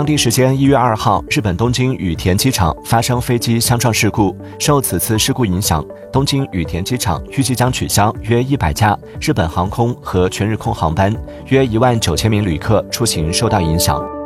当地时间一月二号日本东京羽田机场发生飞机相撞事故受此次事故影响东京羽田机场预计将取消约一百架日本航空和全日空航班约一万九千名旅客出行受到影响。